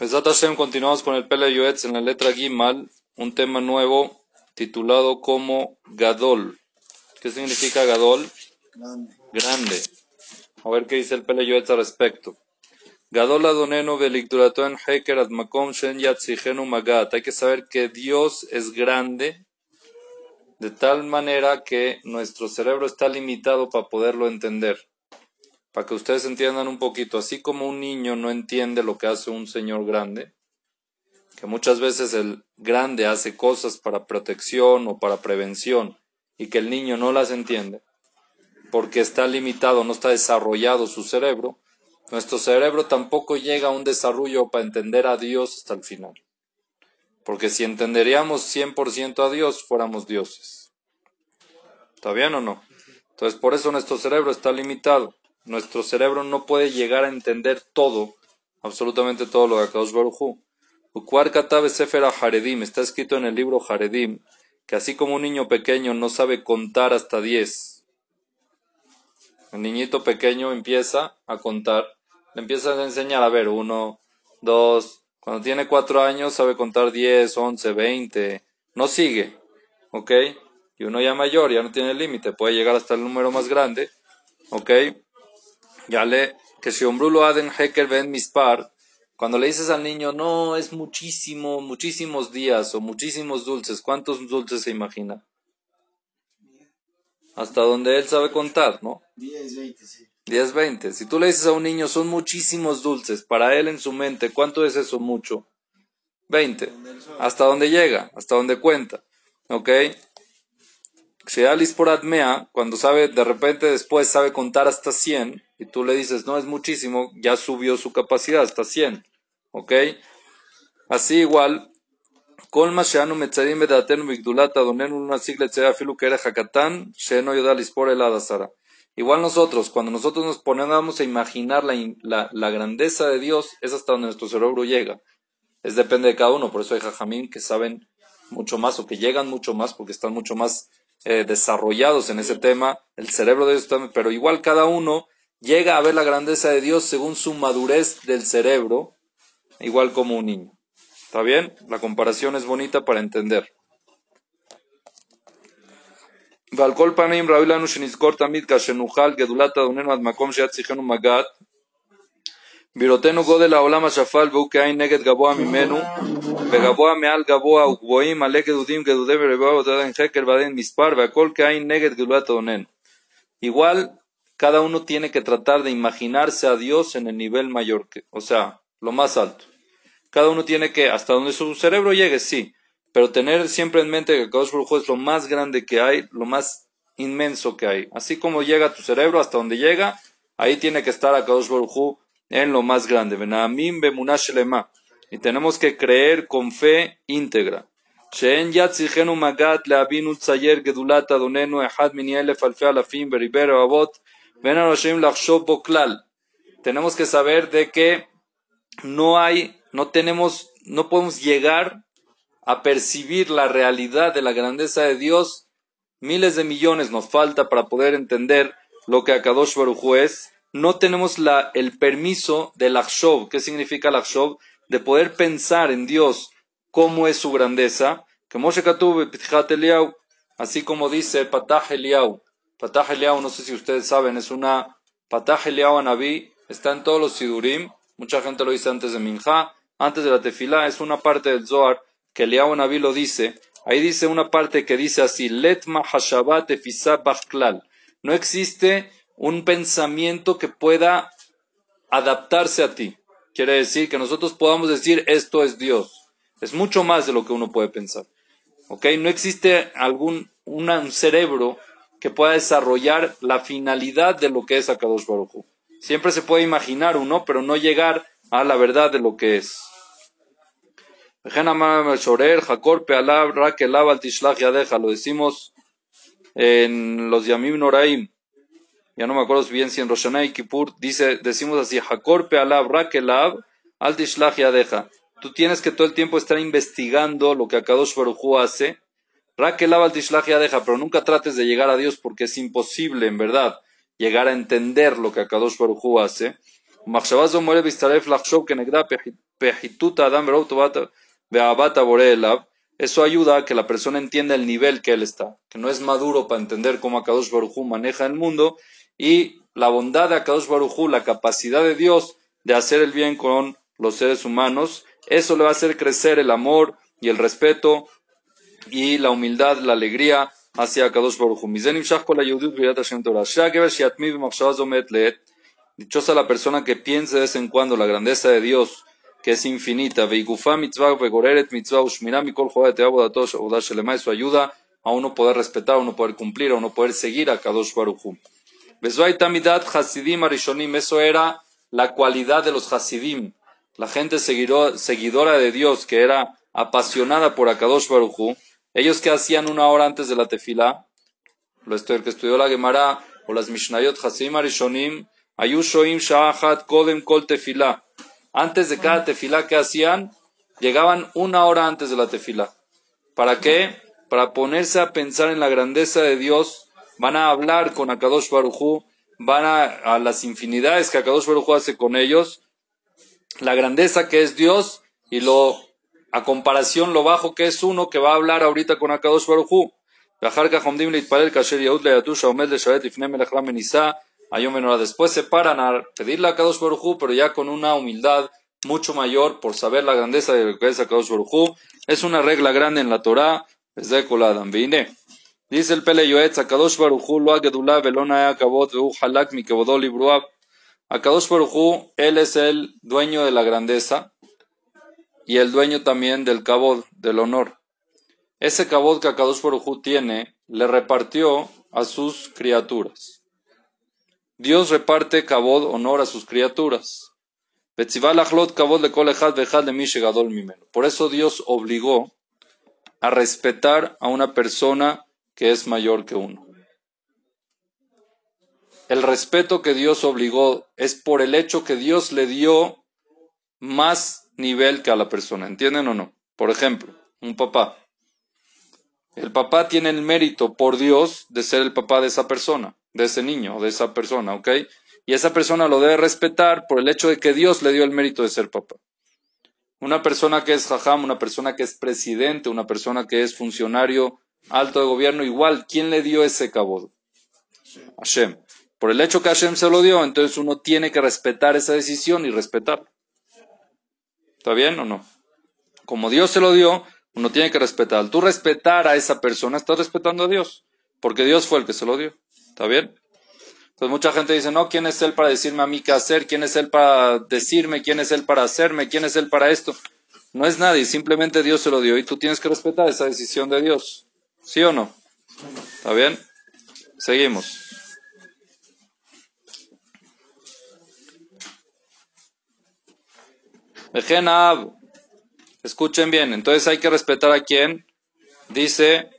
Besat Hashem, continuamos con el Pele Yoetz en la letra Gimal, un tema nuevo titulado como Gadol. ¿Qué significa Gadol? Grande. Grande. A ver qué dice el Pele Yoetz al respecto. Gadol Adonenu en Heker Admakom Shen Yatzihenu Magat. Hay que saber que Dios es grande de tal manera que nuestro cerebro está limitado para poderlo entender para que ustedes entiendan un poquito, así como un niño no entiende lo que hace un señor grande, que muchas veces el grande hace cosas para protección o para prevención y que el niño no las entiende, porque está limitado, no está desarrollado su cerebro, nuestro cerebro tampoco llega a un desarrollo para entender a Dios hasta el final. Porque si entenderíamos 100% a Dios, fuéramos dioses. ¿Está bien o no? Entonces, por eso nuestro cerebro está limitado nuestro cerebro no puede llegar a entender todo, absolutamente todo lo de Akadosh Baruj Hu. Sefer Haredim, está escrito en el libro Haredim, que así como un niño pequeño no sabe contar hasta 10, el niñito pequeño empieza a contar, le empieza a enseñar a ver, uno, dos, cuando tiene cuatro años sabe contar 10, 11, 20, no sigue, ¿ok? Y uno ya mayor, ya no tiene límite, puede llegar hasta el número más grande, ¿ok? Ya le, que si lo aden heker ben mispar, cuando le dices al niño, no, es muchísimo, muchísimos días o muchísimos dulces, ¿cuántos dulces se imagina? Hasta donde él sabe contar, ¿no? 10, 20, sí. 10, 20. Si tú le dices a un niño, son muchísimos dulces, para él en su mente, ¿cuánto es eso mucho? 20. Hasta donde llega, hasta donde cuenta. ¿Ok? Por Admea, cuando sabe, de repente después sabe contar hasta 100, y tú le dices, no es muchísimo, ya subió su capacidad hasta 100. ¿Ok? Así igual, una Igual nosotros, cuando nosotros nos ponemos a imaginar la, la, grandeza de Dios, es hasta donde nuestro cerebro llega. Es depende de cada uno, por eso hay jajamín que saben mucho más o que llegan mucho más porque están mucho más eh, desarrollados en ese tema, el cerebro de ellos también, pero igual cada uno llega a ver la grandeza de Dios según su madurez del cerebro, igual como un niño. ¿Está bien? La comparación es bonita para entender. בראותנו גודל העולם השפל והוא כעין נגד גבוה ממנו וגבוה מעל גבוה וגבוהים מלא גדודים גדודי ורבוע ועדיין חקר ועדיין מספר והכל כעין נגד גדולת העונן. Igual, cada uno tiene que tratar de imaginarse a Dios en el nivel mayor, que, o sea, lo más alto. Cada uno tiene que, hasta donde su cerebro llegue, sí, pero tener siempre en mente que Kadosh Baruj es lo más grande que hay, lo más inmenso que hay. Así como llega tu cerebro hasta donde llega, ahí tiene que estar a Kadosh Baruj en lo más grande. Y tenemos que creer con fe íntegra. Tenemos que saber de que no hay, no tenemos, no podemos llegar a percibir la realidad de la grandeza de Dios. Miles de millones nos falta para poder entender lo que Akadosh Baruj es no tenemos la, el permiso del Akshov. ¿Qué significa el? De poder pensar en Dios cómo es su grandeza. Que Moshe así como dice Patah Eliau. Patah Eliau, no sé si ustedes saben, es una Patah Eliau Anabí, está en todos los Sidurim. Mucha gente lo dice antes de Minja, antes de la Tefilá, es una parte del Zohar que Eliau Anabí lo dice. Ahí dice una parte que dice así, Bachklal. No existe un pensamiento que pueda adaptarse a ti. Quiere decir que nosotros podamos decir esto es Dios. Es mucho más de lo que uno puede pensar. ¿Ok? No existe algún un cerebro que pueda desarrollar la finalidad de lo que es Akadosh Siempre se puede imaginar uno, pero no llegar a la verdad de lo que es. Lo decimos en los Yamim Noraim ya no me acuerdo bien si en Roshaná y Kippur dice, decimos así, Hakor Pealab Rakelab Al Tishlach Yadeja. Tú tienes que todo el tiempo estar investigando lo que Akadosh Barujú hace. Rakelab Al Tishlach pero nunca trates de llegar a Dios porque es imposible, en verdad, llegar a entender lo que Akadosh Barujú hace. Machshavaz Omore Bistaref Lachshov Kenegda Pehituta Adam Beabata Boreelab. Eso ayuda a que la persona entienda el nivel que él está, que no es maduro para entender cómo Akadosh Barujú maneja el mundo y la bondad de Akadosh Barujú, la capacidad de Dios de hacer el bien con los seres humanos, eso le va a hacer crecer el amor y el respeto y la humildad, la alegría hacia Akadosh Barujú. Dichosa la persona que piense de vez en cuando la grandeza de Dios, que es infinita. Su ayuda a uno poder respetar, a uno poder cumplir, a uno poder seguir a Kadosh Baruj hasidim arishonim, eso era la cualidad de los hasidim, la gente seguidor- seguidora de Dios, que era apasionada por Akadosh Baruj Hu, ellos que hacían una hora antes de la estu- el que estudió la Gemara o las Mishnayot Hasidim Arishonim, Ayu Shoim Sha'achat Kodem Kol Tefilá. Antes de cada tefilá que hacían, llegaban una hora antes de la tefilá. ¿Para qué? Para ponerse a pensar en la grandeza de Dios, van a hablar con Akadosh Barujú, van a, las infinidades que Akadosh Barujú hace con ellos, la grandeza que es Dios y lo, a comparación lo bajo que es uno que va a hablar ahorita con Akadosh Barujú. Después se paran a pedirle a Akadosh Barujú, pero ya con una humildad mucho mayor por saber la grandeza de lo que es Akadosh Barujú. Es una regla grande en la Torah, desde Koladam Vine. Dice el Pele Yoetz, Akadosh Baruj Hu lo agedulá velona akavot vehu halak mi kevodol libruab. Akadosh Baruj Hu, él es el dueño de la grandeza y el dueño también del kabod, del honor. Ese kabod que Akadosh Baruj Hu tiene, le repartió a sus criaturas. Dios reparte kabod, honor a sus criaturas. Por eso Dios obligó a respetar a una persona que es mayor que uno. El respeto que Dios obligó es por el hecho que Dios le dio más nivel que a la persona. ¿Entienden o no? Por ejemplo, un papá. El papá tiene el mérito por Dios de ser el papá de esa persona, de ese niño, de esa persona, ¿ok? Y esa persona lo debe respetar por el hecho de que Dios le dio el mérito de ser papá. Una persona que es jajam, una persona que es presidente, una persona que es funcionario alto de gobierno, igual, ¿quién le dio ese cabodo? Hashem. Por el hecho que Hashem se lo dio, entonces uno tiene que respetar esa decisión y respetarla. ¿Está bien o no? Como Dios se lo dio, uno tiene que respetar. Tú respetar a esa persona, estás respetando a Dios, porque Dios fue el que se lo dio. ¿Está bien? Entonces mucha gente dice, no, ¿quién es Él para decirme a mí qué hacer? ¿Quién es Él para decirme? ¿Quién es Él para hacerme? ¿Quién es Él para esto? No es nadie, simplemente Dios se lo dio y tú tienes que respetar esa decisión de Dios. ¿Sí o no? ¿Está bien? Seguimos. Escuchen bien, entonces hay que respetar a quién. Dice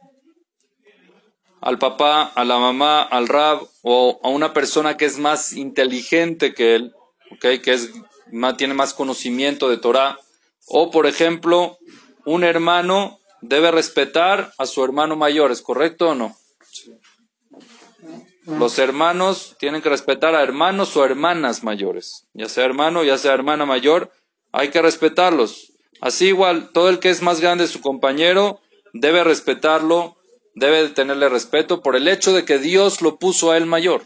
al papá, a la mamá, al rab o a una persona que es más inteligente que él, ¿okay? que es, más, tiene más conocimiento de Torah. O, por ejemplo, un hermano debe respetar a su hermano mayor, ¿es correcto o no? Los hermanos tienen que respetar a hermanos o hermanas mayores, ya sea hermano, ya sea hermana mayor, hay que respetarlos. Así igual, todo el que es más grande su compañero debe respetarlo, debe tenerle respeto por el hecho de que Dios lo puso a él mayor.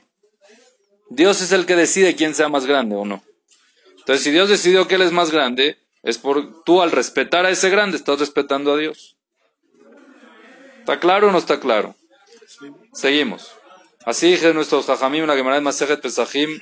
Dios es el que decide quién sea más grande o no. Entonces, si Dios decidió que él es más grande, es por tú al respetar a ese grande estás respetando a Dios. ¿Está claro o no está claro? Seguimos. Así dije nuestros jajamim, la Gemara de Masejet Pesachim,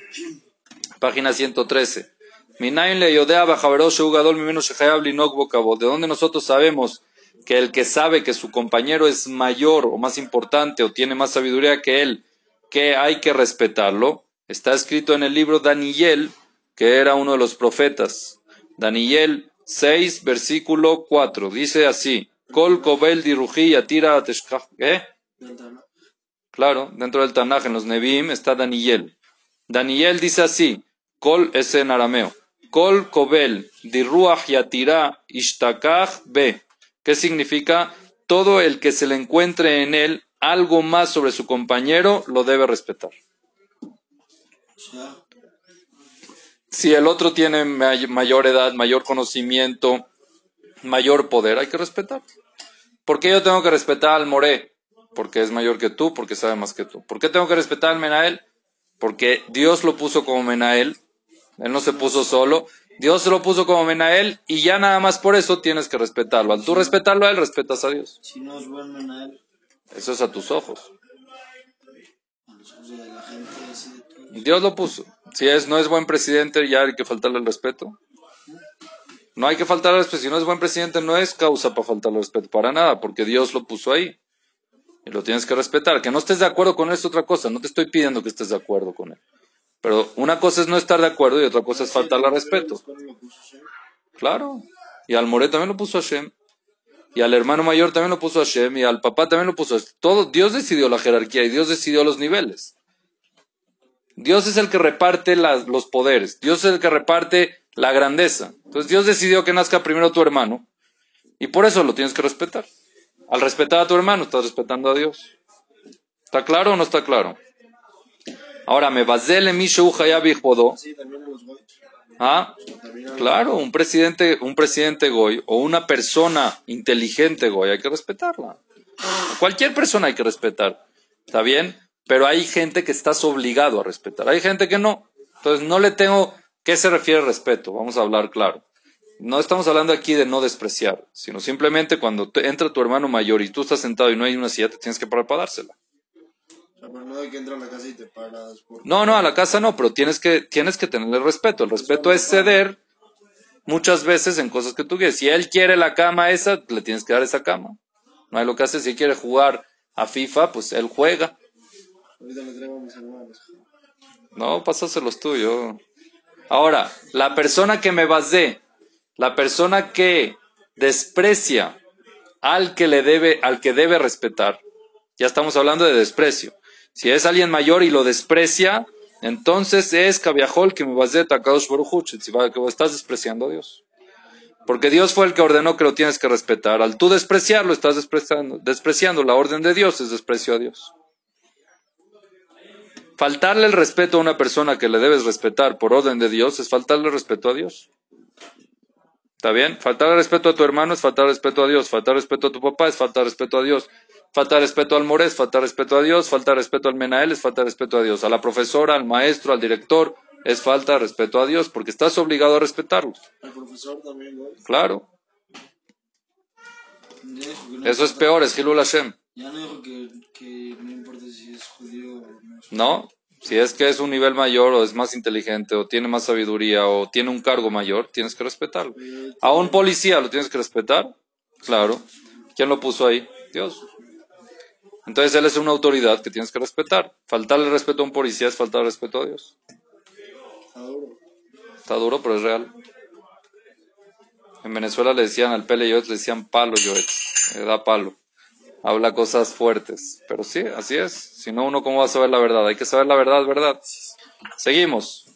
página 113. Minayin le yodea bajaverosh jugador mimeno shechayab linok. ¿De dónde nosotros sabemos que el que sabe que su compañero es mayor o más importante o tiene más sabiduría que él, que hay que respetarlo? Está escrito en el libro Daniel, que era uno de los profetas. Daniel 6, versículo 4. Dice así: Kol kobel diruji atira ¿Eh? Claro, dentro del Tanaj, en los Nevi'im, está Daniel. Daniel dice así: Kol es en arameo. Kol kobel diruach yatira ishtakach be. ¿Qué significa? Todo el que se le encuentre en él algo más sobre su compañero lo debe respetar. si el otro tiene may- mayor edad, mayor conocimiento, mayor poder, hay que respetar. ¿Por qué yo tengo que respetar al Moré? Porque es mayor que tú, porque sabe más que tú. ¿Por qué tengo que respetar al Menael? Porque Dios lo puso como Menael. Él no se puso solo. Dios se lo puso como Menael y ya nada más por eso tienes que respetarlo. Al tú respetarlo a él, respetas a Dios. Si no es buen menal, Eso es a tus ojos. Dios lo puso. Si es, no es buen presidente, ya hay que faltarle el respeto. No hay que faltarle el respeto. Si no es buen presidente, no es causa para faltarle el respeto, para nada, porque Dios lo puso ahí. Y lo tienes que respetar. Que no estés de acuerdo con él es otra cosa. No te estoy pidiendo que estés de acuerdo con él. Pero una cosa es no estar de acuerdo y otra cosa es faltarle al respeto. Claro. Y al More también lo puso Hashem. Y al hermano mayor también lo puso Hashem. Y al papá también lo puso Hashem. Todo, Dios decidió la jerarquía y Dios decidió los niveles. Dios es el que reparte los poderes. Dios es el que reparte la grandeza. Entonces Dios decidió que nazca primero tu hermano. Y por eso lo tienes que respetar. Al respetar a tu hermano, estás respetando a Dios. ¿Está claro o no está claro? Ahora, me basele mi. ¿Ah? Claro, un presidente, un presidente goy o una persona inteligente goy hay que respetarla. A cualquier persona hay que respetar. ¿Está bien? Pero hay gente que estás obligado a respetar. Hay gente que no. Entonces no le tengo. ¿Qué se refiere respeto? Vamos a hablar claro. No estamos hablando aquí de no despreciar, sino simplemente cuando te- entra tu hermano mayor y tú estás sentado y no hay una silla, te tienes que parar para dársela. No de que entra a la casa y te paras. Por... No, no, a la casa no, pero tienes que, tienes que tenerle respeto. El respeto es ceder muchas veces en cosas que tú quieres. Si él quiere la cama esa, le tienes que dar esa cama. No hay lo que hace. Si él quiere jugar a FIFA, pues él juega. Ahorita le traigo a mis hermanos. No, pásaselos tú, yo. Ahora, la persona que me basé, la persona que desprecia al que le debe, al que debe respetar, ya estamos hablando de desprecio. Si es alguien mayor y lo desprecia, entonces es Cabiajol que me basé Takadosh Baruch que estás despreciando a Dios. Porque Dios fue el que ordenó que lo tienes que respetar. Al tú despreciarlo, estás despreciando, despreciando la orden de Dios, es desprecio a Dios. Faltarle el respeto a una persona que le debes respetar por orden de Dios es faltarle el respeto a Dios. ¿Está bien? Faltar el respeto a tu hermano es faltar respeto a Dios. Faltar respeto a tu papá es faltar respeto a Dios. Faltar respeto al More es faltar respeto a Dios. Faltar respeto al Menael es faltar respeto a Dios. A la profesora, al maestro, al director es falta de respeto a Dios porque estás obligado a respetarlos. El profesor también, güey. Claro. No Eso es peor, es Hilul Hashem. Ya no dijo que, que no importa si es judío o no es No, si es que es un nivel mayor o es más inteligente o tiene más sabiduría o tiene un cargo mayor, tienes que respetarlo. A un policía lo tienes que respetar, claro. ¿Quién lo puso ahí? Dios. Entonces él es una autoridad que tienes que respetar. Faltarle respeto a un policía es faltar respeto a Dios. Está duro. Está duro, pero es real. En Venezuela le decían al Pele le decían palo Yoet. Le da palo. Habla cosas fuertes. Pero sí, así es. Si no, uno cómo va a saber la verdad. Hay que saber la verdad, verdad. Seguimos.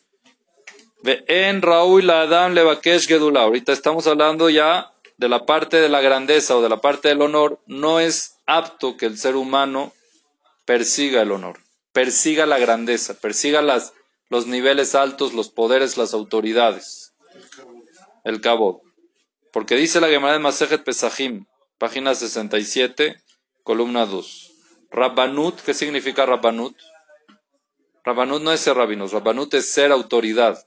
En Raúl Adam Levakesh Gedula. Ahorita estamos hablando ya de la parte de la grandeza o de la parte del honor. No es apto que el ser humano persiga el honor, persiga la grandeza, persiga las, los niveles altos, los poderes, las autoridades. El cabo. Porque dice la Gemara de Masejet Pesachim, página 67, columna 2. Rabbanut, ¿qué significa Rabbanut? Rabbanut no es ser rabinos, Rabbanut es ser autoridad.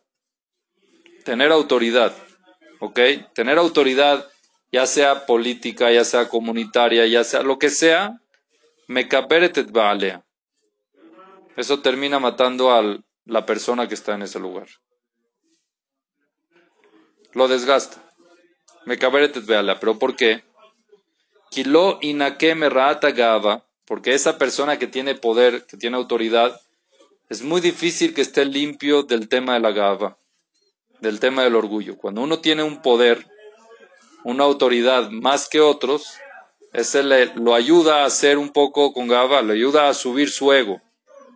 Tener autoridad. ¿Ok? Tener autoridad, ya sea política, ya sea comunitaria, ya sea lo que sea, Mekaberetet Baalea. Eso termina matando a la persona que está en ese lugar. Lo desgasta. Mekaberetet Baalea. ¿Pero por qué? Kilo inake merata gava. Porque esa persona que tiene poder, que tiene autoridad, es muy difícil que esté limpio del tema de la gava, del tema del orgullo. Cuando uno tiene un poder, una autoridad más que otros, ese le, lo ayuda a ser un poco con gava, le ayuda a subir su ego.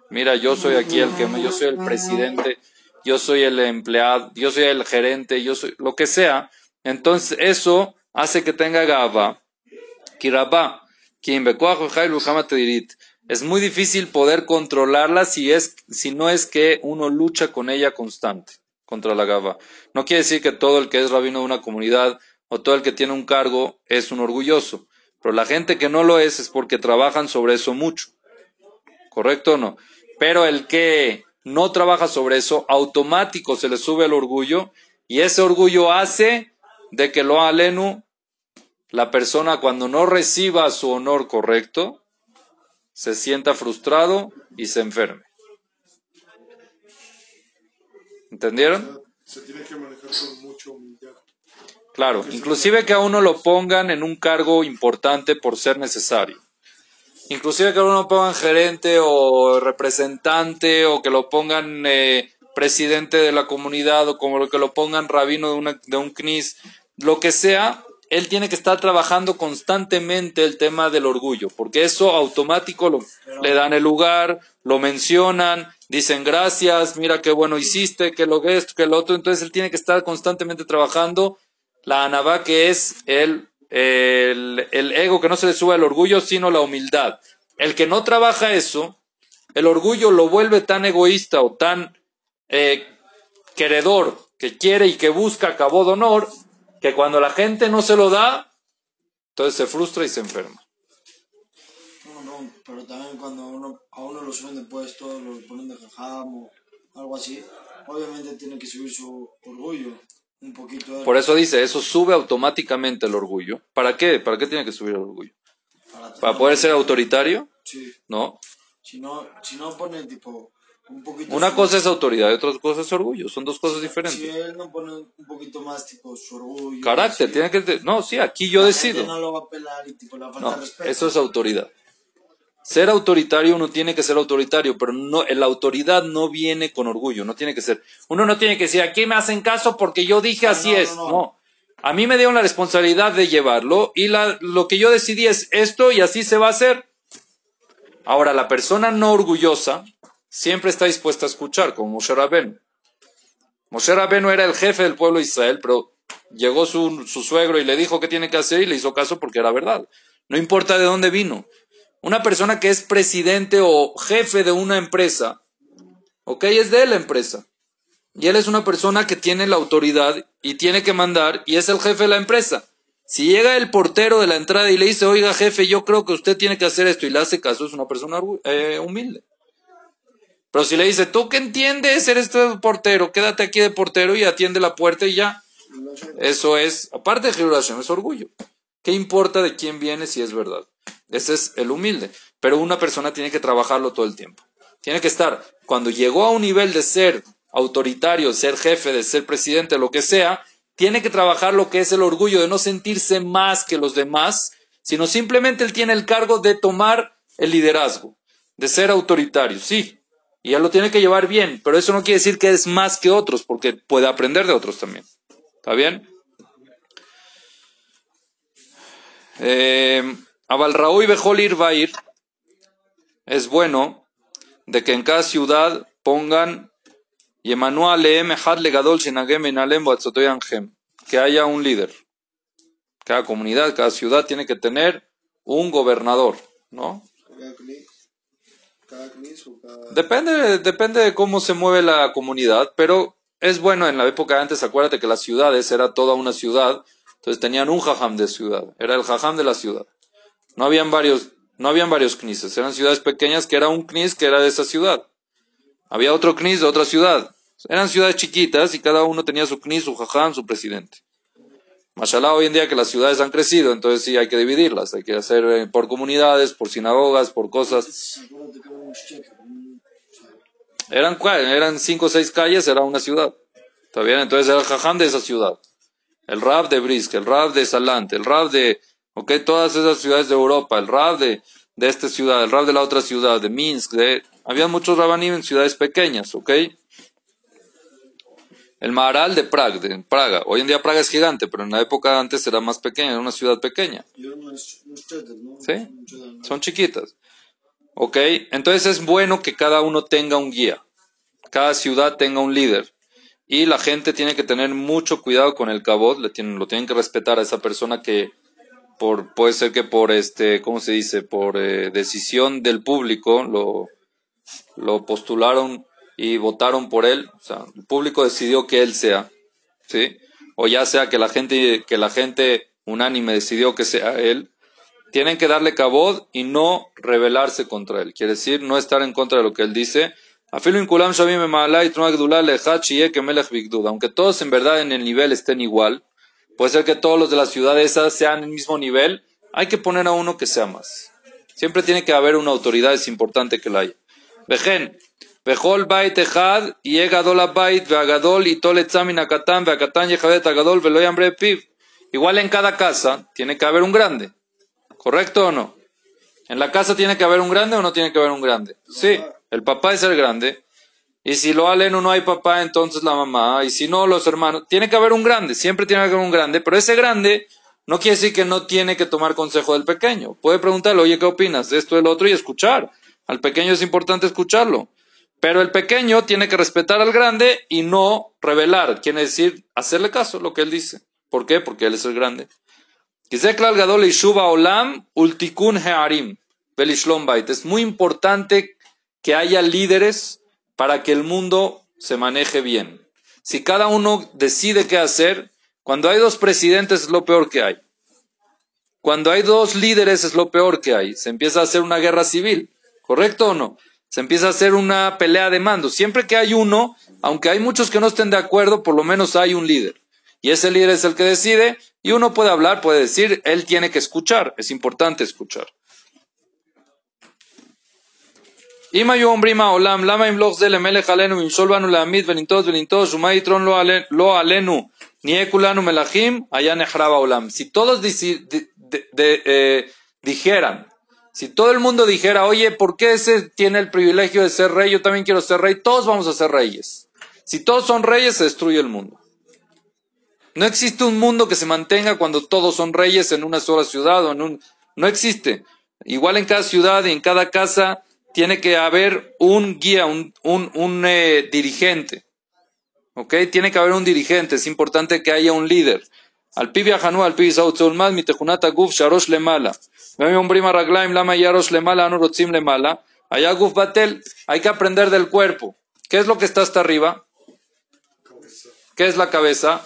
Mira, yo soy aquí el que yo soy el presidente, yo soy el empleado, yo soy el gerente, yo soy lo que sea. Entonces eso hace que tenga gava. Kirabá, quien es muy difícil poder controlarla si es si no es que uno lucha con ella constante, contra la gaba. No quiere decir que todo el que es rabino de una comunidad o todo el que tiene un cargo es un orgulloso, pero la gente que no lo es es porque trabajan sobre eso mucho. ¿Correcto o no? Pero el que no trabaja sobre eso, automático se le sube el orgullo y ese orgullo hace de que lo alenu, la persona cuando no reciba su honor correcto, se sienta frustrado y se enferme. ¿Entendieron? Se tiene que manejar con mucha humildad. Claro, inclusive que a uno lo pongan en un cargo importante por ser necesario. Inclusive que a uno lo pongan gerente o representante o que lo pongan eh, presidente de la comunidad o como lo que lo pongan rabino de, una, de un CNIS, lo que sea, él tiene que estar trabajando constantemente el tema del orgullo, porque eso automático lo- le dan el lugar, lo mencionan, dicen gracias, mira qué bueno hiciste, que lo que esto, que lo otro, entonces él tiene que estar constantemente trabajando la anabá que es el, el, el ego que no se le sube al orgullo, sino la humildad. El que no trabaja eso, el orgullo lo vuelve tan egoísta o tan eh, queredor, que quiere y que busca cabo de honor, que cuando la gente no se lo da, entonces se frustra y se enferma. No, no, pero también cuando uno, a uno lo suben de puesto, lo ponen de jajam o algo así, obviamente tiene que subir su orgullo un poquito. Por eso dice, eso sube automáticamente el orgullo. ¿Para qué? ¿Para qué tiene que subir el orgullo? para, ¿Para poder ser autoritario? Sí, No. si no, si no pone tipo un poquito... Una cosa es autoridad y otra cosa es orgullo. Son dos cosas Si diferentes. él no pone un poquito más tipo su orgullo... Carácter, tiene que... No, sí, aquí yo la gente decido. no lo va a pelar y tipo la falta No, de respeto. eso es autoridad. Ser autoritario uno tiene que ser autoritario, pero no, la autoridad no viene con orgullo, no tiene que ser. Uno no tiene que decir, aquí me hacen caso porque yo dije Ah, así no, es. no. A mí me dieron la responsabilidad de llevarlo y la, lo que yo decidí es esto y así se va a hacer. Ahora, la persona no orgullosa siempre está dispuesta a escuchar, como Moshe Rabbeinu. Moshe Rabbeinu era el jefe del pueblo de Israel, pero llegó su, su suegro y le dijo qué tiene que hacer y le hizo caso porque era verdad. No importa de dónde vino. Una persona que es presidente o jefe de una empresa, ok, es de la empresa. Y él es una persona que tiene la autoridad y tiene que mandar y es el jefe de la empresa. Si llega el portero de la entrada y le dice, oiga jefe, yo creo que usted tiene que hacer esto y le hace caso, es una persona eh, humilde. Pero si le dice, tú qué entiendes, eres tú portero, quédate aquí de portero y atiende la puerta y ya. Eso es, aparte de Hashem, es orgullo. ¿Qué importa de quién viene si es verdad? Ese es el humilde. Pero una persona tiene que trabajarlo todo el tiempo. Tiene que estar, cuando llegó a un nivel de ser autoritario, ser jefe, de ser presidente, lo que sea, tiene que trabajar lo que es el orgullo de no sentirse más que los demás, sino simplemente él tiene el cargo de tomar el liderazgo, de ser autoritario, sí. Y él lo tiene que llevar bien, pero eso no quiere decir que es más que otros, porque puede aprender de otros también. ¿Está bien? Eh, Abalraúi Bejol Irvair es bueno de que en cada ciudad pongan que haya un líder. Cada comunidad, cada ciudad tiene que tener un gobernador, ¿no? Cada o. Depende, depende de cómo se mueve la comunidad, pero es bueno en la época de antes, acuérdate que las ciudades era toda una ciudad, entonces tenían un jajam de ciudad, era el jajam de la ciudad. No habían varios, no habían varios knises, eran ciudades pequeñas que era un knis que era de esa ciudad. Había otro knis de otra ciudad. Eran ciudades chiquitas y cada uno tenía su knis, su jajam, su presidente. Mashallah, hoy en día que las ciudades han crecido, entonces sí hay que dividirlas, hay que hacer eh, por comunidades, por sinagogas, por cosas. Eran, eran cinco o seis calles, era una ciudad. ¿Está bien? Entonces era el jajam de esa ciudad. El rab de Brisk, el rab de Salante, el rab de, ok, todas esas ciudades de Europa, el rab de, de esta ciudad, el rab de la otra ciudad, de Minsk, de, había muchos rabanim en ciudades pequeñas, ok. El Maharal de Praga, de Praga. Hoy en día Praga es gigante, pero en la época antes era más pequeña, era una ciudad pequeña. Sí. Son chiquitas. ¿Ok? Entonces es bueno que cada uno tenga un guía. Cada ciudad tenga un líder. Y la gente tiene que tener mucho cuidado con el cabot. Le tienen, lo tienen que respetar a esa persona que por, puede ser que por este, ¿cómo se dice? Por eh, decisión del público lo, lo postularon y votaron por él, o sea, el público decidió que él sea, ¿sí? O ya sea que la gente, que la gente unánime decidió que sea él, tienen que darle cabod y no rebelarse contra él. Quiere decir, no estar en contra de lo que él dice. Aunque todos en verdad en el nivel estén igual, puede ser que todos los de la ciudad esa sean el mismo nivel, hay que poner a uno que sea más. Siempre tiene que haber una autoridad, es importante que la haya. Y y akatan, veakatan agadol, veloy hambre piv. Igual en cada casa tiene que haber un grande. ¿Correcto o no? ¿En la casa tiene que haber un grande o no tiene que haber un grande? Sí, el papá es el grande. Y si lo aleno no hay papá, entonces la mamá. Y si no, los hermanos. Tiene que haber un grande, siempre tiene que haber un grande. Pero ese grande no quiere decir que no tiene que tomar consejo del pequeño. Puede preguntarle, oye, ¿qué opinas de esto, del otro? Y escuchar. Al pequeño es importante escucharlo. Pero el pequeño tiene que respetar al grande y no revelar. Quiere decir, hacerle caso lo que él dice. ¿Por qué? Porque él es el grande. Es muy importante que haya líderes para que el mundo se maneje bien. Si cada uno decide qué hacer, cuando hay dos presidentes es lo peor que hay. Cuando hay dos líderes es lo peor que hay. Se empieza a hacer una guerra civil. ¿Correcto o no? Se empieza a hacer una pelea de mando. Siempre que hay uno, aunque hay muchos que no estén de acuerdo, por lo menos hay un líder. Y ese líder es el que decide y uno puede hablar, puede decir, él tiene que escuchar, es importante escuchar. Si todos eh, dijeran, si todo el mundo dijera, oye, ¿por qué ese tiene el privilegio de ser rey? Yo también quiero ser rey. Todos vamos a ser reyes. Si todos son reyes, se destruye el mundo. No existe un mundo que se mantenga cuando todos son reyes en una sola ciudad o en un... No existe. Igual en cada ciudad y en cada casa tiene que haber un guía, un, un, eh, dirigente. ¿Ok? Tiene que haber un dirigente. Es importante que haya un líder. Al pibi ajanu, al pibi sautzulmad, mi tejunata guf, sharosh lemala. Brima raglaim, lama yarosh lemala, anu rotzim lemala. Allá guf batel. Hay que aprender del cuerpo. ¿Qué es lo que está hasta arriba? ¿Qué es la cabeza?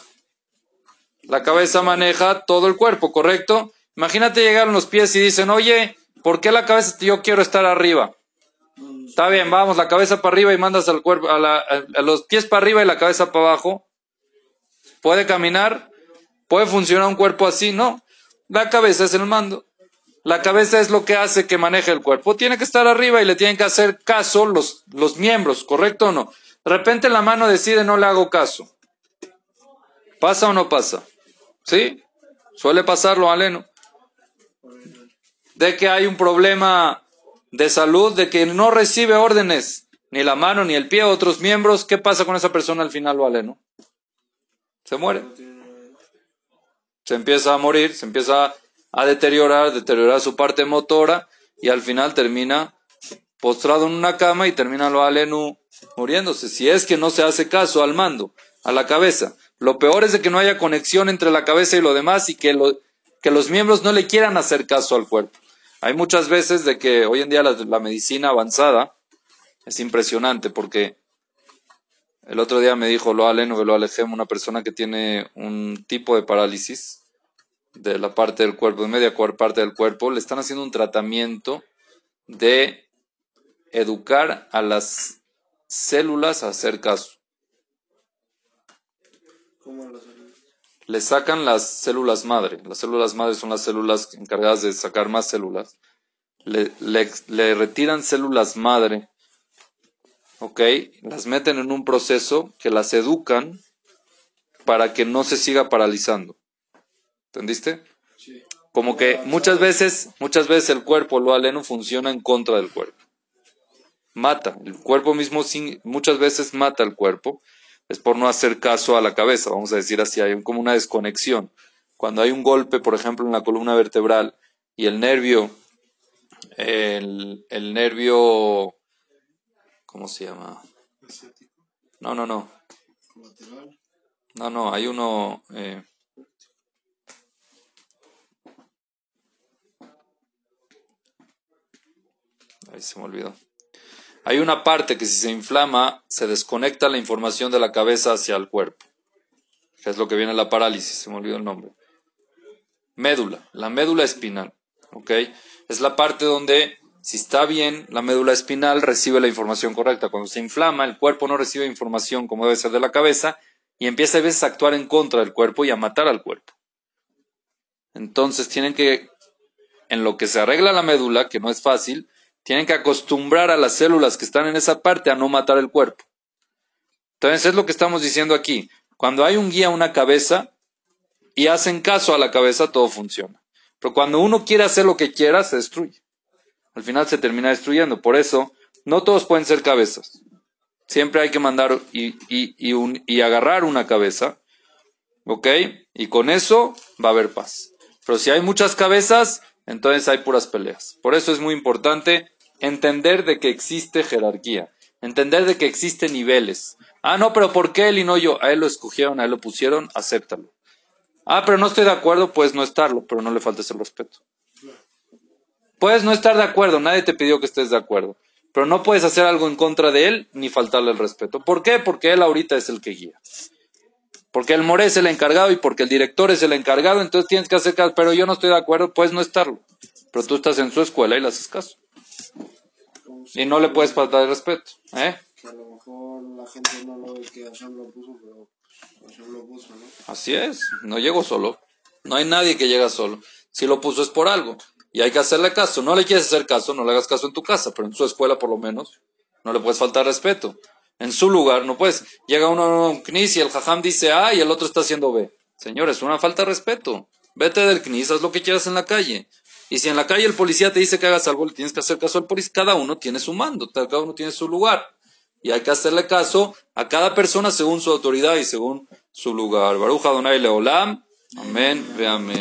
La cabeza maneja todo el cuerpo, ¿correcto? Imagínate llegar a los pies y dicen, oye, ¿por qué la cabeza? Yo quiero estar arriba. Está bien, vamos, la cabeza para arriba y mandas al cuerpo, a, los pies para arriba y la cabeza para abajo. ¿Puede caminar? ¿Puede funcionar un cuerpo así? No. La cabeza es el mando. La cabeza es lo que hace que maneje el cuerpo. Tiene que estar arriba y le tienen que hacer caso los, los miembros, ¿correcto o no? De repente la mano decide no le hago caso. ¿Pasa o no pasa? ¿Sí? Suele pasarlo, aleno. De que hay un problema de salud, de que no recibe órdenes, ni la mano, ni el pie, otros miembros, ¿qué pasa con esa persona al final, aleno? Se muere. Se empieza a morir, se empieza a deteriorar, deteriorar su parte motora y al final termina postrado en una cama y termina lo aleno muriéndose. Si es que no se hace caso al mando, a la cabeza. Lo peor es de que no haya conexión entre la cabeza y lo demás y que, que los miembros no le quieran hacer caso al cuerpo. Hay muchas veces de que hoy en día la, medicina avanzada es impresionante porque el otro día me dijo lo aleno lo alejem, una persona que tiene un tipo de parálisis de la parte del cuerpo, de media parte del cuerpo, le están haciendo un tratamiento de educar a las células a hacer caso. Le sacan las células madre. Las células madre son las células encargadas de sacar más células. Le, le, retiran células madre, ¿ok? Las meten en un proceso que las educan para que no se siga paralizando. ¿Entendiste? Como que muchas veces, muchas veces el cuerpo, lo aleno, funciona en contra del cuerpo. Mata. El cuerpo mismo muchas veces mata al cuerpo es por no hacer caso a la cabeza, vamos a decir así, hay como una desconexión. Cuando hay un golpe, por ejemplo, en la columna vertebral y el nervio, el, nervio, ¿cómo se llama? No, no, no. No, no, hay uno... Eh, ahí se me olvidó. Hay una parte que si se inflama, se desconecta la información de la cabeza hacia el cuerpo. Es lo que viene en la parálisis, se me olvidó el nombre. Médula, la médula espinal. ¿Ok? Es la parte donde, si está bien, la médula espinal recibe la información correcta. Cuando se inflama, el cuerpo no recibe información como debe ser de la cabeza y empieza a veces a actuar en contra del cuerpo y a matar al cuerpo. Entonces tienen que, en lo que se arregla la médula, que no es fácil, tienen que acostumbrar a las células que están en esa parte a no matar el cuerpo. Entonces es lo que estamos diciendo aquí. Cuando hay un guía, una cabeza, y hacen caso a la cabeza, todo funciona. Pero cuando uno quiere hacer lo que quiera, se destruye. Al final se termina destruyendo. Por eso, no todos pueden ser cabezas. Siempre hay que mandar y, y agarrar una cabeza. ¿Ok? Y con eso va a haber paz. Pero si hay muchas cabezas, entonces hay puras peleas. Por eso es muy importante entender de que existe jerarquía, entender de que existen niveles. Ah, no, pero ¿por qué él y no yo? A él lo escogieron, a él lo pusieron, acéptalo. Ah, pero no estoy de acuerdo, puedes no estarlo, pero no le faltes el respeto. Puedes no estar de acuerdo, nadie te pidió que estés de acuerdo, pero no puedes hacer algo en contra de él ni faltarle el respeto. ¿Por qué? Porque él ahorita es el que guía. Porque el More es el encargado y porque el director es el encargado, entonces tienes que hacer caso, pero yo no estoy de acuerdo, puedes no estarlo. Pero tú estás en su escuela y le haces caso. Y no le puedes faltar el respeto. ¿eh? Que a lo mejor la gente no lo ve que Hashem lo puso, pero Hashem lo puso, ¿no? Así es, no llegó solo. No hay nadie que llega solo. Si lo puso es por algo. Y hay que hacerle caso. No le quieres hacer caso, no le hagas caso en tu casa, pero en su escuela por lo menos no le puedes faltar respeto. En su lugar no puedes. Llega uno a un knis y el jajam dice A y el otro está haciendo B. Señores, es una falta de respeto. Vete del knis, haz lo que quieras en la calle. Y si en la calle el policía te dice que hagas algo, le tienes que hacer caso al policía. Cada uno tiene su mando, cada uno tiene su lugar. Y hay que hacerle caso a cada persona según su autoridad y según su lugar. Baruja Donai Leolam. Amén. Ve amén.